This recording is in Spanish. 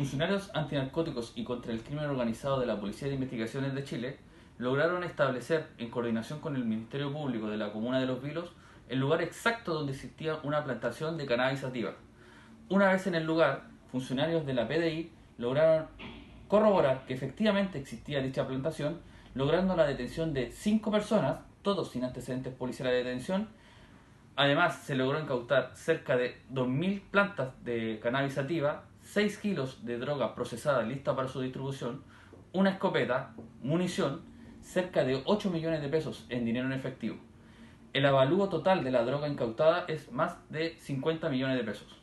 Funcionarios antinarcóticos y contra el crimen organizado de la Policía de Investigaciones de Chile lograron establecer, en coordinación con el Ministerio Público de la Comuna de Los Vilos, el lugar exacto donde existía una plantación de cannabis sativa. Una vez en el lugar, funcionarios de la PDI lograron corroborar que efectivamente existía dicha plantación, logrando la detención de cinco personas, todos sin antecedentes policiales de detención. Además, se logró incautar cerca de 2.000 plantas de cannabis sativa, 6 kilos de droga procesada lista para su distribución, una escopeta, munición, cerca de 8 millones de pesos en dinero en efectivo. El avalúo total de la droga incautada es más de 50 millones de pesos.